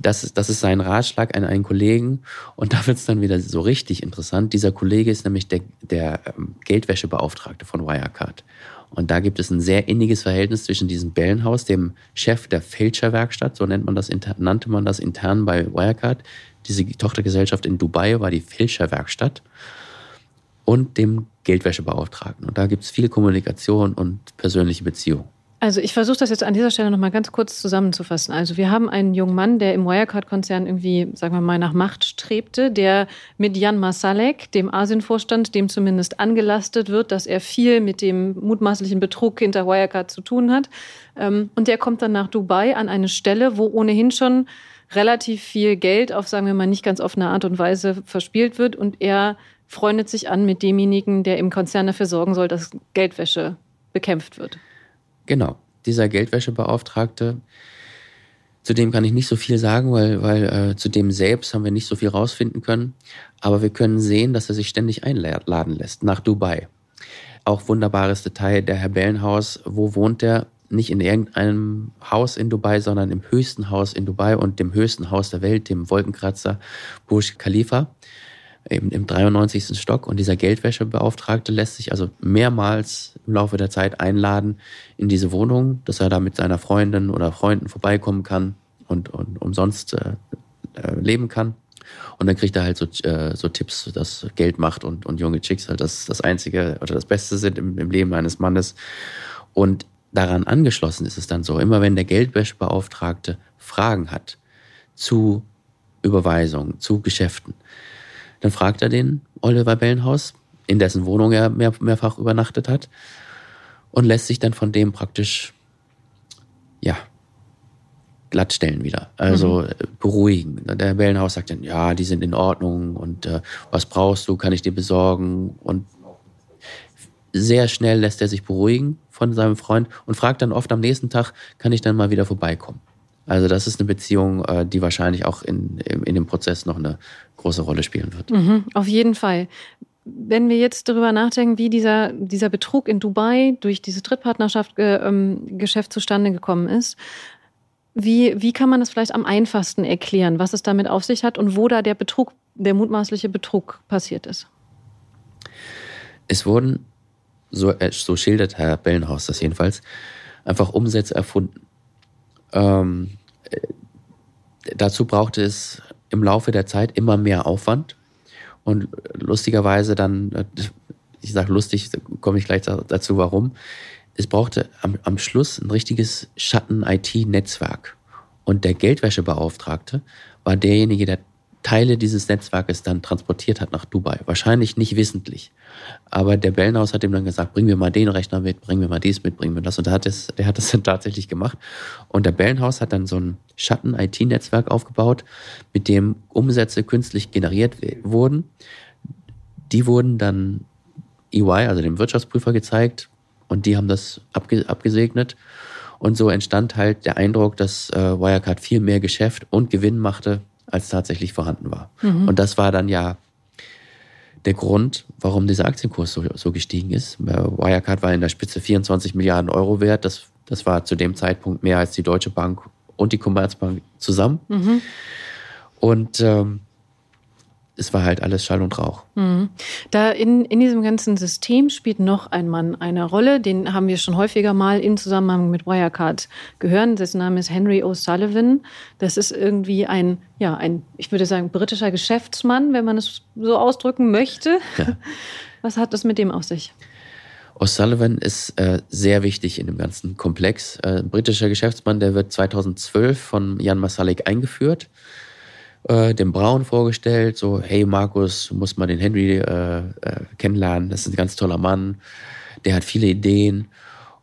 Das ist, das ist sein Ratschlag an einen Kollegen. Und da wird es dann wieder so richtig interessant. Dieser Kollege ist nämlich der, der ähm, Geldwäschebeauftragte von Wirecard. Und da gibt es ein sehr inniges Verhältnis zwischen diesem Bellenhaus, dem Chef der Fälscherwerkstatt, so nennt man das, nannte man das intern bei Wirecard. Diese Tochtergesellschaft in Dubai war die Fälscherwerkstatt und dem Geldwäschebeauftragten. Und da gibt es viel Kommunikation und persönliche Beziehungen. Also ich versuche das jetzt an dieser Stelle nochmal ganz kurz zusammenzufassen. Also wir haben einen jungen Mann, der im Wirecard-Konzern irgendwie, sagen wir mal, nach Macht strebte, der mit Jan Masalek, dem Asienvorstand, dem zumindest angelastet wird, dass er viel mit dem mutmaßlichen Betrug hinter Wirecard zu tun hat. Ähm, und der kommt dann nach Dubai an eine Stelle, wo ohnehin schon relativ viel Geld auf, sagen wir mal, nicht ganz offene Art und Weise verspielt wird. Und er freundet sich an mit demjenigen, der im Konzern dafür sorgen soll, dass Geldwäsche bekämpft wird. Genau, dieser Geldwäschebeauftragte, zu dem kann ich nicht so viel sagen, weil, weil äh, zu dem selbst haben wir nicht so viel rausfinden können. Aber wir können sehen, dass er sich ständig einladen lässt nach Dubai. Auch wunderbares Detail, der Herr Bellenhaus, wo wohnt er? Nicht in irgendeinem Haus in Dubai, sondern im höchsten Haus in Dubai und dem höchsten Haus der Welt, dem Wolkenkratzer Burj Khalifa eben im 93. Stock. Und dieser Geldwäschebeauftragte lässt sich also mehrmals im Laufe der Zeit einladen in diese Wohnung, dass er da mit seiner Freundin oder Freunden vorbeikommen kann und, und umsonst äh, äh, leben kann. Und dann kriegt er halt so, äh, so Tipps, dass Geld macht und, und junge Chicks halt das, das Einzige oder das Beste sind im, im Leben eines Mannes. Und daran angeschlossen ist es dann so, immer wenn der Geldwäschebeauftragte Fragen hat zu Überweisungen, zu Geschäften, dann fragt er den Oliver Bellenhaus, in dessen Wohnung er mehr, mehrfach übernachtet hat, und lässt sich dann von dem praktisch, ja, glattstellen wieder. Also mhm. beruhigen. Der Bellenhaus sagt dann, ja, die sind in Ordnung und äh, was brauchst du, kann ich dir besorgen. Und sehr schnell lässt er sich beruhigen von seinem Freund und fragt dann oft am nächsten Tag, kann ich dann mal wieder vorbeikommen. Also das ist eine Beziehung, äh, die wahrscheinlich auch in, in dem Prozess noch eine große Rolle spielen wird. Mhm, auf jeden Fall. Wenn wir jetzt darüber nachdenken, wie dieser, dieser Betrug in Dubai durch diese Drittpartnerschaft äh, ähm, Geschäft zustande gekommen ist, wie, wie kann man das vielleicht am einfachsten erklären, was es damit auf sich hat und wo da der Betrug, der mutmaßliche Betrug passiert ist? Es wurden, so, äh, so schildert Herr Bellenhaus das jedenfalls, einfach Umsätze erfunden. Ähm, dazu brauchte es im Laufe der Zeit immer mehr Aufwand und lustigerweise dann, ich sage lustig, komme ich gleich dazu, warum. Es brauchte am, am Schluss ein richtiges Schatten-IT-Netzwerk. Und der Geldwäschebeauftragte war derjenige, der Teile dieses Netzwerkes dann transportiert hat nach Dubai. Wahrscheinlich nicht wissentlich. Aber der Bellenhaus hat ihm dann gesagt, bringen wir mal den Rechner mit, bringen wir mal dies mit, bringen wir das. Und der hat das, der hat das dann tatsächlich gemacht. Und der Bellenhaus hat dann so ein Schatten-IT-Netzwerk aufgebaut, mit dem Umsätze künstlich generiert wurden. Die wurden dann EY, also dem Wirtschaftsprüfer, gezeigt. Und die haben das abge abgesegnet. Und so entstand halt der Eindruck, dass äh, Wirecard viel mehr Geschäft und Gewinn machte als tatsächlich vorhanden war. Mhm. Und das war dann ja der Grund, warum dieser Aktienkurs so, so gestiegen ist. Wirecard war in der Spitze 24 Milliarden Euro wert. Das, das war zu dem Zeitpunkt mehr als die Deutsche Bank und die Commerzbank zusammen. Mhm. Und ähm, es war halt alles Schall und Rauch. Mhm. Da in, in diesem ganzen System spielt noch ein Mann eine Rolle. Den haben wir schon häufiger mal im Zusammenhang mit Wirecard gehört. Dessen Name ist Henry O'Sullivan. Das ist irgendwie ein, ja, ein, ich würde sagen, britischer Geschäftsmann, wenn man es so ausdrücken möchte. Ja. Was hat das mit dem auf sich? O'Sullivan ist äh, sehr wichtig in dem ganzen Komplex. Äh, britischer Geschäftsmann, der wird 2012 von Jan Masalik eingeführt äh, dem Braun vorgestellt, so, hey Markus, du musst mal den Henry äh, äh, kennenlernen, das ist ein ganz toller Mann, der hat viele Ideen.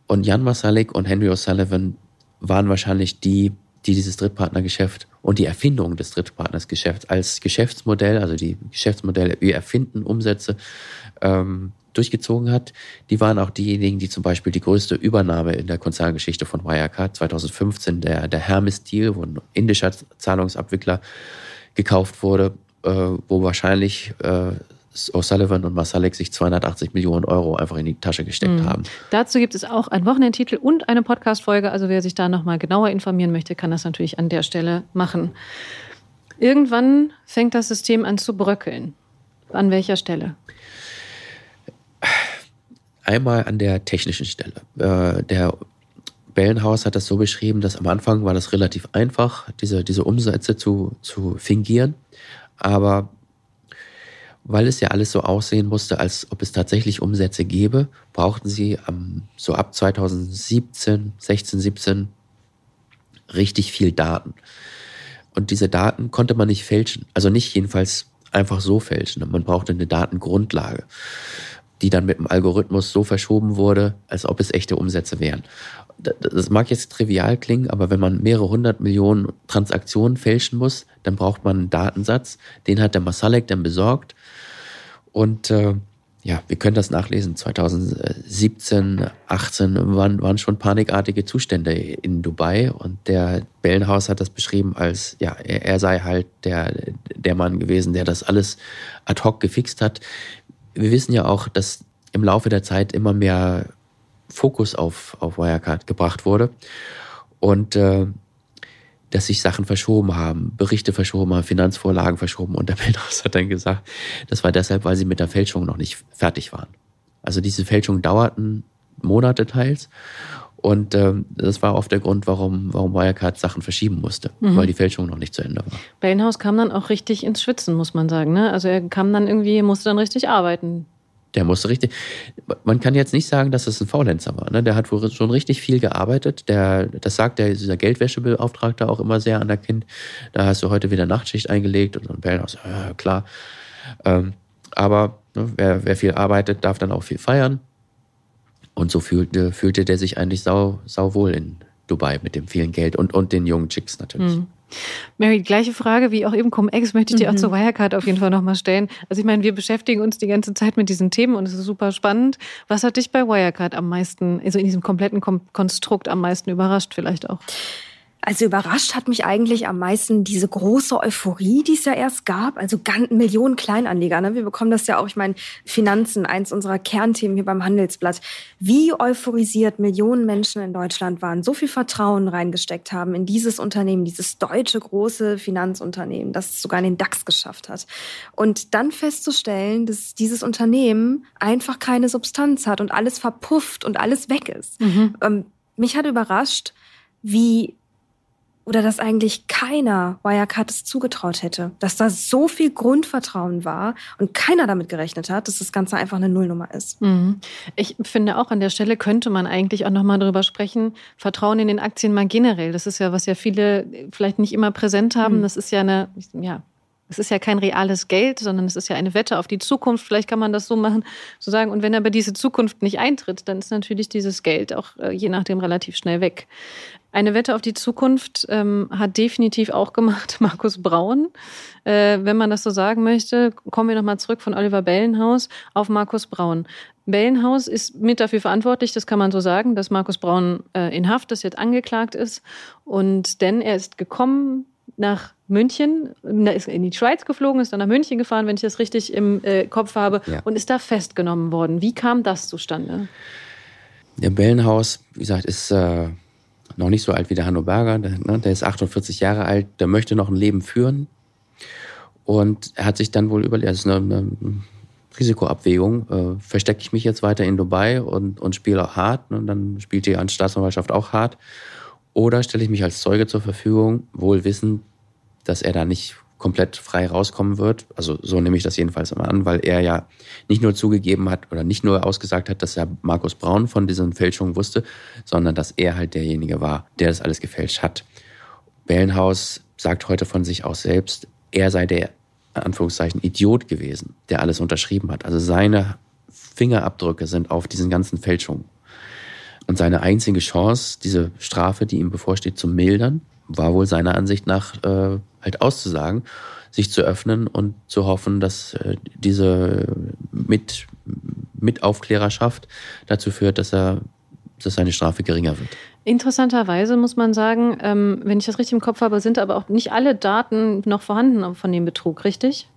Und Jan Masalik und Henry O'Sullivan waren wahrscheinlich die, die dieses Drittpartnergeschäft und die Erfindung des Drittpartnersgeschäfts als Geschäftsmodell, also die Geschäftsmodelle, wir erfinden Umsätze, ähm, durchgezogen hat. Die waren auch diejenigen, die zum Beispiel die größte Übernahme in der Konzerngeschichte von Wirecard 2015, der, der Hermes-Deal, wo ein indischer Zahlungsabwickler gekauft wurde, äh, wo wahrscheinlich äh, O'Sullivan und Masalek sich 280 Millionen Euro einfach in die Tasche gesteckt mhm. haben. Dazu gibt es auch einen Wochenendtitel und eine Podcast-Folge. Also wer sich da nochmal genauer informieren möchte, kann das natürlich an der Stelle machen. Irgendwann fängt das System an zu bröckeln. An welcher Stelle? Einmal an der technischen Stelle. Äh, der Bellenhaus hat das so beschrieben, dass am Anfang war das relativ einfach, diese, diese Umsätze zu, zu fingieren. Aber weil es ja alles so aussehen musste, als ob es tatsächlich Umsätze gäbe, brauchten sie um, so ab 2017, 16, 17 richtig viel Daten. Und diese Daten konnte man nicht fälschen. Also nicht jedenfalls einfach so fälschen. Man brauchte eine Datengrundlage die dann mit dem Algorithmus so verschoben wurde, als ob es echte Umsätze wären. Das mag jetzt trivial klingen, aber wenn man mehrere hundert Millionen Transaktionen fälschen muss, dann braucht man einen Datensatz. Den hat der Masalek dann besorgt. Und äh, ja, wir können das nachlesen. 2017, 18 waren, waren schon panikartige Zustände in Dubai und der Bellenhaus hat das beschrieben als, ja, er, er sei halt der, der Mann gewesen, der das alles ad hoc gefixt hat wir wissen ja auch, dass im Laufe der Zeit immer mehr Fokus auf, auf Wirecard gebracht wurde und äh, dass sich Sachen verschoben haben, Berichte verschoben haben, Finanzvorlagen verschoben. Und der Bellhaus hat dann gesagt, das war deshalb, weil sie mit der Fälschung noch nicht fertig waren. Also diese Fälschungen dauerten Monate teils. Und ähm, das war oft der Grund, warum, warum Wirecard Sachen verschieben musste, mhm. weil die Fälschung noch nicht zu Ende war. Bellenhaus kam dann auch richtig ins Schwitzen, muss man sagen. Ne? Also er kam dann irgendwie, musste dann richtig arbeiten. Der musste richtig. Man kann jetzt nicht sagen, dass es ein Faulenzer war. Ne? Der hat wohl schon richtig viel gearbeitet. Der, das sagt der, dieser Geldwäschebeauftragte auch immer sehr anerkennt. Da hast du heute wieder Nachtschicht eingelegt und dann Bellenhaus, ja, klar. Ähm, aber ne, wer, wer viel arbeitet, darf dann auch viel feiern. Und so fühlte, fühlte der sich eigentlich sau, sau wohl in Dubai mit dem vielen Geld und, und den jungen Chicks natürlich. Mhm. Mary, gleiche Frage wie auch eben Cum-Ex möchte ich dir mhm. auch zur Wirecard auf jeden Fall nochmal stellen. Also ich meine, wir beschäftigen uns die ganze Zeit mit diesen Themen und es ist super spannend. Was hat dich bei Wirecard am meisten, also in diesem kompletten Konstrukt am meisten überrascht vielleicht auch? Also überrascht hat mich eigentlich am meisten diese große Euphorie, die es ja erst gab. Also ganz, Millionen Kleinanleger. Ne? Wir bekommen das ja auch, ich meine, Finanzen, eins unserer Kernthemen hier beim Handelsblatt. Wie euphorisiert Millionen Menschen in Deutschland waren, so viel Vertrauen reingesteckt haben in dieses Unternehmen, dieses deutsche große Finanzunternehmen, das es sogar in den DAX geschafft hat. Und dann festzustellen, dass dieses Unternehmen einfach keine Substanz hat und alles verpufft und alles weg ist. Mhm. Ähm, mich hat überrascht, wie oder dass eigentlich keiner Wirecard es zugetraut hätte, dass da so viel Grundvertrauen war und keiner damit gerechnet hat, dass das Ganze einfach eine Nullnummer ist. Mhm. Ich finde auch an der Stelle könnte man eigentlich auch nochmal darüber sprechen, Vertrauen in den Aktien mal generell. Das ist ja, was ja viele vielleicht nicht immer präsent haben. Mhm. Das ist ja eine, ja, es ist ja kein reales Geld, sondern es ist ja eine Wette auf die Zukunft. Vielleicht kann man das so machen, so sagen. Und wenn aber diese Zukunft nicht eintritt, dann ist natürlich dieses Geld auch äh, je nachdem relativ schnell weg. Eine Wette auf die Zukunft ähm, hat definitiv auch gemacht Markus Braun. Äh, wenn man das so sagen möchte, kommen wir nochmal zurück von Oliver Bellenhaus auf Markus Braun. Bellenhaus ist mit dafür verantwortlich, das kann man so sagen, dass Markus Braun äh, in Haft ist, jetzt angeklagt ist. Und denn er ist gekommen nach München, ist in die Schweiz geflogen, ist dann nach München gefahren, wenn ich das richtig im äh, Kopf habe, ja. und ist da festgenommen worden. Wie kam das zustande? Der Bellenhaus, wie gesagt, ist äh, noch nicht so alt wie der Hanno Berger. Der, ne, der ist 48 Jahre alt, der möchte noch ein Leben führen. Und er hat sich dann wohl überlegt, das ist eine, eine Risikoabwägung, äh, verstecke ich mich jetzt weiter in Dubai und, und spiele auch hart, ne, und dann spielt die Staatsanwaltschaft auch hart, oder stelle ich mich als Zeuge zur Verfügung, wohl wissend, dass er da nicht komplett frei rauskommen wird. Also so nehme ich das jedenfalls immer an, weil er ja nicht nur zugegeben hat oder nicht nur ausgesagt hat, dass er Markus Braun von diesen Fälschungen wusste, sondern dass er halt derjenige war, der das alles gefälscht hat. Bellenhaus sagt heute von sich aus selbst, er sei der Anführungszeichen Idiot gewesen, der alles unterschrieben hat. Also seine Fingerabdrücke sind auf diesen ganzen Fälschungen. Und seine einzige Chance, diese Strafe, die ihm bevorsteht, zu mildern, war wohl seiner Ansicht nach äh, halt auszusagen, sich zu öffnen und zu hoffen, dass äh, diese mit, Mitaufklärerschaft dazu führt, dass er dass seine Strafe geringer wird. Interessanterweise muss man sagen, ähm, wenn ich das richtig im Kopf habe, sind aber auch nicht alle Daten noch vorhanden von dem Betrug, richtig?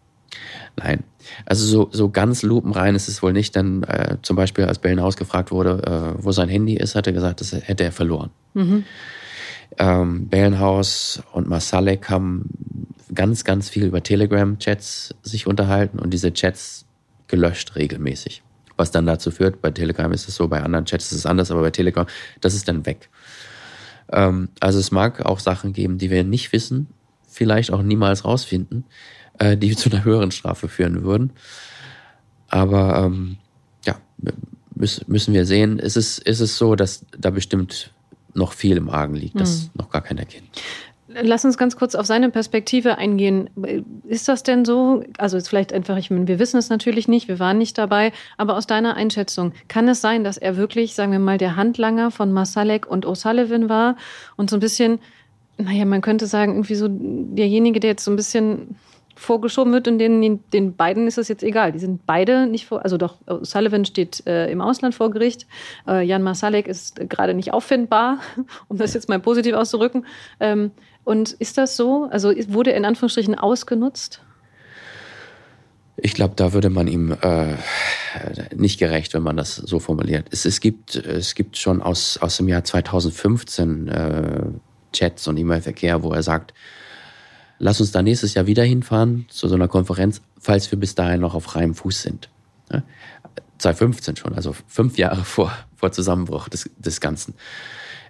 Nein. Also so, so ganz lupenrein ist es wohl nicht. Denn äh, zum Beispiel, als Bellenhaus gefragt wurde, äh, wo sein Handy ist, hat er gesagt, das hätte er verloren. Mhm. Ähm, Bellenhaus und Masalek haben ganz, ganz viel über Telegram-Chats sich unterhalten und diese Chats gelöscht regelmäßig. Was dann dazu führt, bei Telegram ist es so, bei anderen Chats ist es anders, aber bei Telegram, das ist dann weg. Ähm, also es mag auch Sachen geben, die wir nicht wissen, vielleicht auch niemals rausfinden, äh, die zu einer höheren Strafe führen würden. Aber ähm, ja, müssen wir sehen. Ist es, ist es so, dass da bestimmt noch viel im Argen liegt, das hm. noch gar keiner kennt. Lass uns ganz kurz auf seine Perspektive eingehen. Ist das denn so? Also jetzt vielleicht einfach, ich meine, wir wissen es natürlich nicht, wir waren nicht dabei, aber aus deiner Einschätzung, kann es sein, dass er wirklich, sagen wir mal, der Handlanger von Masalek und O'Sullivan war und so ein bisschen, naja, man könnte sagen, irgendwie so derjenige, der jetzt so ein bisschen vorgeschoben wird und den, den beiden ist es jetzt egal. Die sind beide nicht vor, also doch, Sullivan steht äh, im Ausland vor Gericht, äh, Jan Masalek ist gerade nicht auffindbar, um das jetzt mal positiv auszurücken. Ähm, und ist das so? Also wurde er in Anführungsstrichen ausgenutzt? Ich glaube, da würde man ihm äh, nicht gerecht, wenn man das so formuliert. Es, es, gibt, es gibt schon aus, aus dem Jahr 2015 äh, Chats und E-Mail-Verkehr, wo er sagt, lass uns da nächstes Jahr wieder hinfahren zu so einer Konferenz, falls wir bis dahin noch auf freiem Fuß sind. 2015 schon, also fünf Jahre vor, vor Zusammenbruch des, des Ganzen.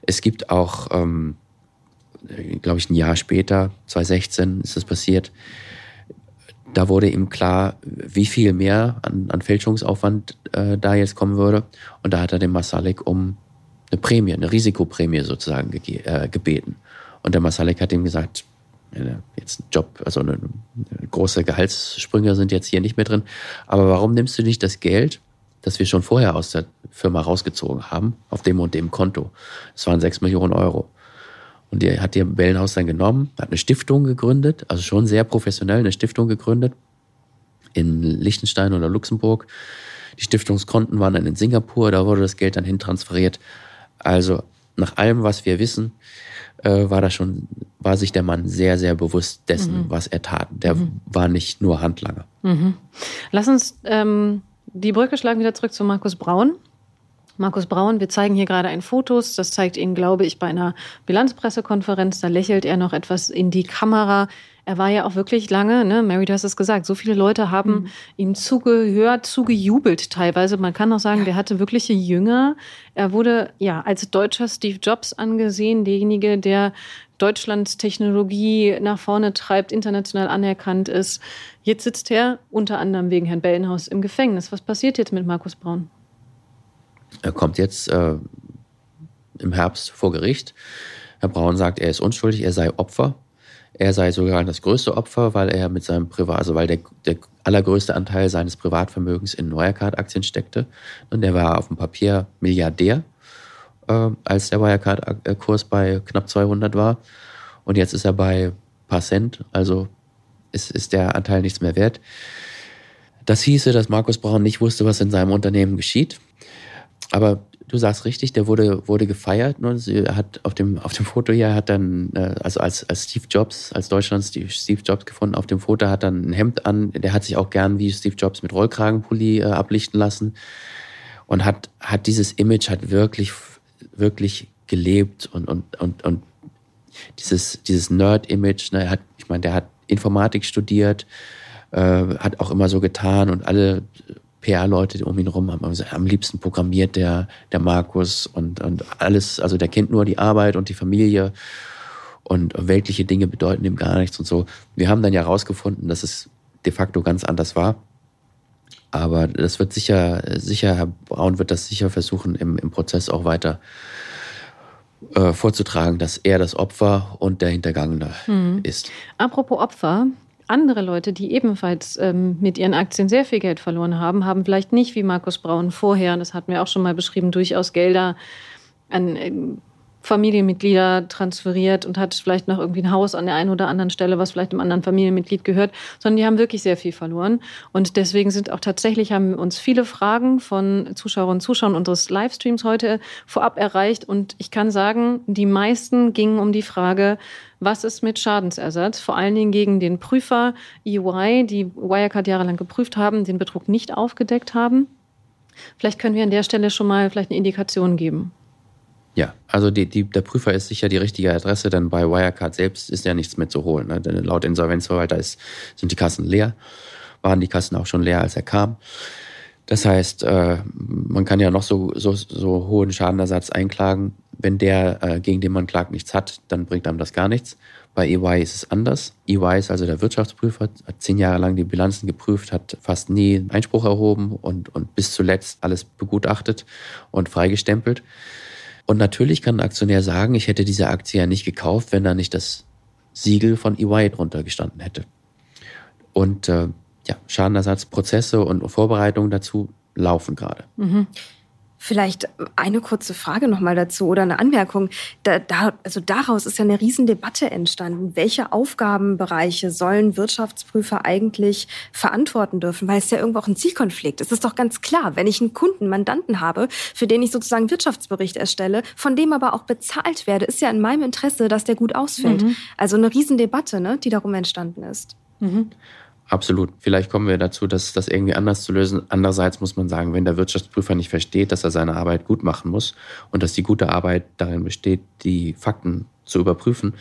Es gibt auch, ähm, glaube ich, ein Jahr später, 2016 ist das passiert, da wurde ihm klar, wie viel mehr an, an Fälschungsaufwand äh, da jetzt kommen würde. Und da hat er den Masalik um eine Prämie, eine Risikoprämie sozusagen ge äh, gebeten. Und der Masalik hat ihm gesagt, jetzt ein Job, also eine, eine große Gehaltssprünge sind jetzt hier nicht mehr drin. Aber warum nimmst du nicht das Geld, das wir schon vorher aus der Firma rausgezogen haben, auf dem und dem Konto? Das waren sechs Millionen Euro. Und die hat ihr Bellenhaus dann genommen, hat eine Stiftung gegründet, also schon sehr professionell eine Stiftung gegründet in Liechtenstein oder Luxemburg. Die Stiftungskonten waren dann in Singapur, da wurde das Geld dann hintransferiert. Also nach allem, was wir wissen, äh, war das schon, war sich der Mann sehr, sehr bewusst dessen, mhm. was er tat. Der mhm. war nicht nur Handlanger. Mhm. Lass uns ähm, die Brücke schlagen wieder zurück zu Markus Braun. Markus Braun, wir zeigen hier gerade ein Fotos. Das zeigt ihn, glaube ich, bei einer Bilanzpressekonferenz. Da lächelt er noch etwas in die Kamera er war ja auch wirklich lange, ne, Mary, du hast es gesagt, so viele Leute haben mhm. ihm zugehört, zugejubelt teilweise. Man kann auch sagen, der hatte wirkliche Jünger. Er wurde ja als deutscher Steve Jobs angesehen, derjenige, der Deutschlands Technologie nach vorne treibt, international anerkannt ist. Jetzt sitzt er unter anderem wegen Herrn Bellenhaus im Gefängnis. Was passiert jetzt mit Markus Braun? Er kommt jetzt äh, im Herbst vor Gericht. Herr Braun sagt, er ist unschuldig, er sei Opfer er sei sogar das größte Opfer, weil er mit seinem Privat, also weil der, der allergrößte Anteil seines Privatvermögens in Wirecard-Aktien steckte. Und er war auf dem Papier Milliardär, äh, als der Wirecard-Kurs bei knapp 200 war. Und jetzt ist er bei paar Cent, also ist, ist der Anteil nichts mehr wert. Das hieße, dass Markus Braun nicht wusste, was in seinem Unternehmen geschieht. Aber du sagst richtig, der wurde, wurde gefeiert. Ne? Sie hat auf dem, auf dem Foto hier hat dann, äh, also als, als Steve Jobs, als Deutschland Steve, Steve Jobs gefunden, auf dem Foto hat dann ein Hemd an. Der hat sich auch gern wie Steve Jobs mit Rollkragenpulli äh, ablichten lassen und hat, hat dieses Image hat wirklich, wirklich gelebt und, und, und, und dieses, dieses Nerd-Image, ne, hat, ich meine, der hat Informatik studiert, äh, hat auch immer so getan und alle PR-Leute um ihn herum haben gesagt, am liebsten programmiert der, der Markus und, und alles, also der kennt nur die Arbeit und die Familie und weltliche Dinge bedeuten ihm gar nichts und so. Wir haben dann ja herausgefunden, dass es de facto ganz anders war. Aber das wird sicher, sicher, Herr Braun wird das sicher versuchen, im, im Prozess auch weiter äh, vorzutragen, dass er das Opfer und der Hintergangene mhm. ist. Apropos Opfer, andere Leute, die ebenfalls ähm, mit ihren Aktien sehr viel Geld verloren haben, haben vielleicht nicht wie Markus Braun vorher, das hatten wir auch schon mal beschrieben, durchaus Gelder an äh, Familienmitglieder transferiert und hat vielleicht noch irgendwie ein Haus an der einen oder anderen Stelle, was vielleicht einem anderen Familienmitglied gehört, sondern die haben wirklich sehr viel verloren. Und deswegen sind auch tatsächlich, haben uns viele Fragen von Zuschauerinnen und Zuschauern unseres Livestreams heute vorab erreicht. Und ich kann sagen, die meisten gingen um die Frage, was ist mit Schadensersatz? Vor allen Dingen gegen den Prüfer EY, die Wirecard jahrelang geprüft haben, den Betrug nicht aufgedeckt haben. Vielleicht können wir an der Stelle schon mal vielleicht eine Indikation geben. Ja, also die, die, der Prüfer ist sicher die richtige Adresse, denn bei Wirecard selbst ist ja nichts mehr zu holen. Ne? Denn laut Insolvenzverwalter ist, sind die Kassen leer, waren die Kassen auch schon leer, als er kam. Das heißt, äh, man kann ja noch so, so, so hohen Schadenersatz einklagen. Wenn der, äh, gegen den man klagt, nichts hat, dann bringt einem das gar nichts. Bei EY ist es anders. EY ist also der Wirtschaftsprüfer, hat zehn Jahre lang die Bilanzen geprüft, hat fast nie Einspruch erhoben und, und bis zuletzt alles begutachtet und freigestempelt. Und natürlich kann ein Aktionär sagen, ich hätte diese Aktie ja nicht gekauft, wenn da nicht das Siegel von EY drunter gestanden hätte. Und äh, ja, Schadenersatzprozesse und Vorbereitungen dazu laufen gerade. Mhm. Vielleicht eine kurze Frage nochmal dazu oder eine Anmerkung. Da, da, also daraus ist ja eine Riesendebatte entstanden. Welche Aufgabenbereiche sollen Wirtschaftsprüfer eigentlich verantworten dürfen? Weil es ja irgendwo auch ein Zielkonflikt ist. Es ist doch ganz klar, wenn ich einen Kunden, Mandanten habe, für den ich sozusagen Wirtschaftsbericht erstelle, von dem aber auch bezahlt werde, ist ja in meinem Interesse, dass der gut ausfällt. Mhm. Also eine Riesendebatte, ne, die darum entstanden ist. Mhm. Absolut. Vielleicht kommen wir dazu, das, das irgendwie anders zu lösen. Andererseits muss man sagen, wenn der Wirtschaftsprüfer nicht versteht, dass er seine Arbeit gut machen muss und dass die gute Arbeit darin besteht, die Fakten zu überprüfen,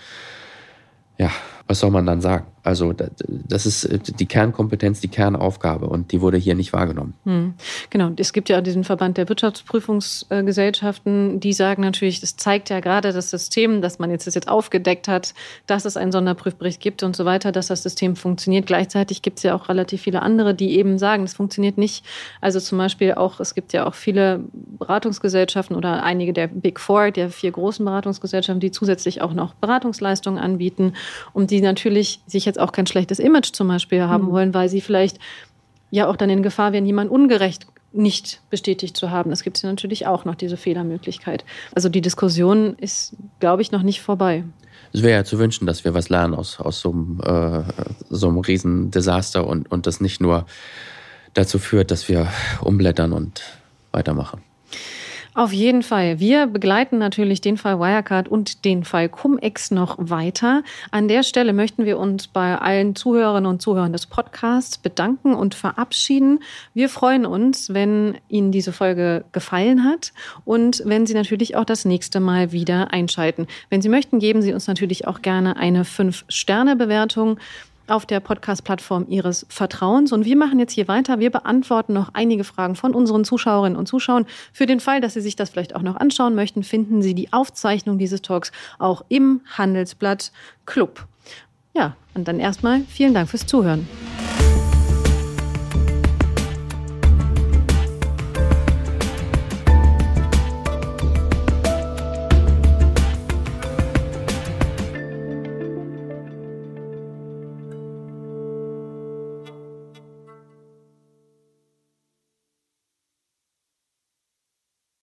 ja, was soll man dann sagen? Also das ist äh, die Kernkompetenz, die Kernaufgabe und die wurde hier nicht wahrgenommen. Hm. Genau, es gibt ja diesen Verband der Wirtschaftsprüfungsgesellschaften, die sagen natürlich, das zeigt ja gerade das System, dass man jetzt das jetzt aufgedeckt hat, dass es einen Sonderprüfbericht gibt und so weiter, dass das System funktioniert. Gleichzeitig gibt es ja auch relativ viele andere, die eben sagen, es funktioniert nicht. Also zum Beispiel auch, es gibt ja auch viele Beratungsgesellschaften oder einige der Big Four, der vier großen Beratungsgesellschaften, die zusätzlich auch noch Beratungsleistungen anbieten, um die natürlich sich jetzt auch kein schlechtes Image zum Beispiel haben mhm. wollen, weil sie vielleicht ja auch dann in Gefahr wären, jemand ungerecht nicht bestätigt zu haben. Das gibt es ja natürlich auch noch, diese Fehlermöglichkeit. Also die Diskussion ist, glaube ich, noch nicht vorbei. Es wäre ja zu wünschen, dass wir was lernen aus, aus so, einem, äh, so einem Riesendesaster und, und das nicht nur dazu führt, dass wir umblättern und weitermachen. Auf jeden Fall. Wir begleiten natürlich den Fall Wirecard und den Fall Cum-Ex noch weiter. An der Stelle möchten wir uns bei allen Zuhörerinnen und Zuhörern des Podcasts bedanken und verabschieden. Wir freuen uns, wenn Ihnen diese Folge gefallen hat und wenn Sie natürlich auch das nächste Mal wieder einschalten. Wenn Sie möchten, geben Sie uns natürlich auch gerne eine 5-Sterne-Bewertung auf der Podcast-Plattform Ihres Vertrauens. Und wir machen jetzt hier weiter. Wir beantworten noch einige Fragen von unseren Zuschauerinnen und Zuschauern. Für den Fall, dass Sie sich das vielleicht auch noch anschauen möchten, finden Sie die Aufzeichnung dieses Talks auch im Handelsblatt Club. Ja, und dann erstmal vielen Dank fürs Zuhören.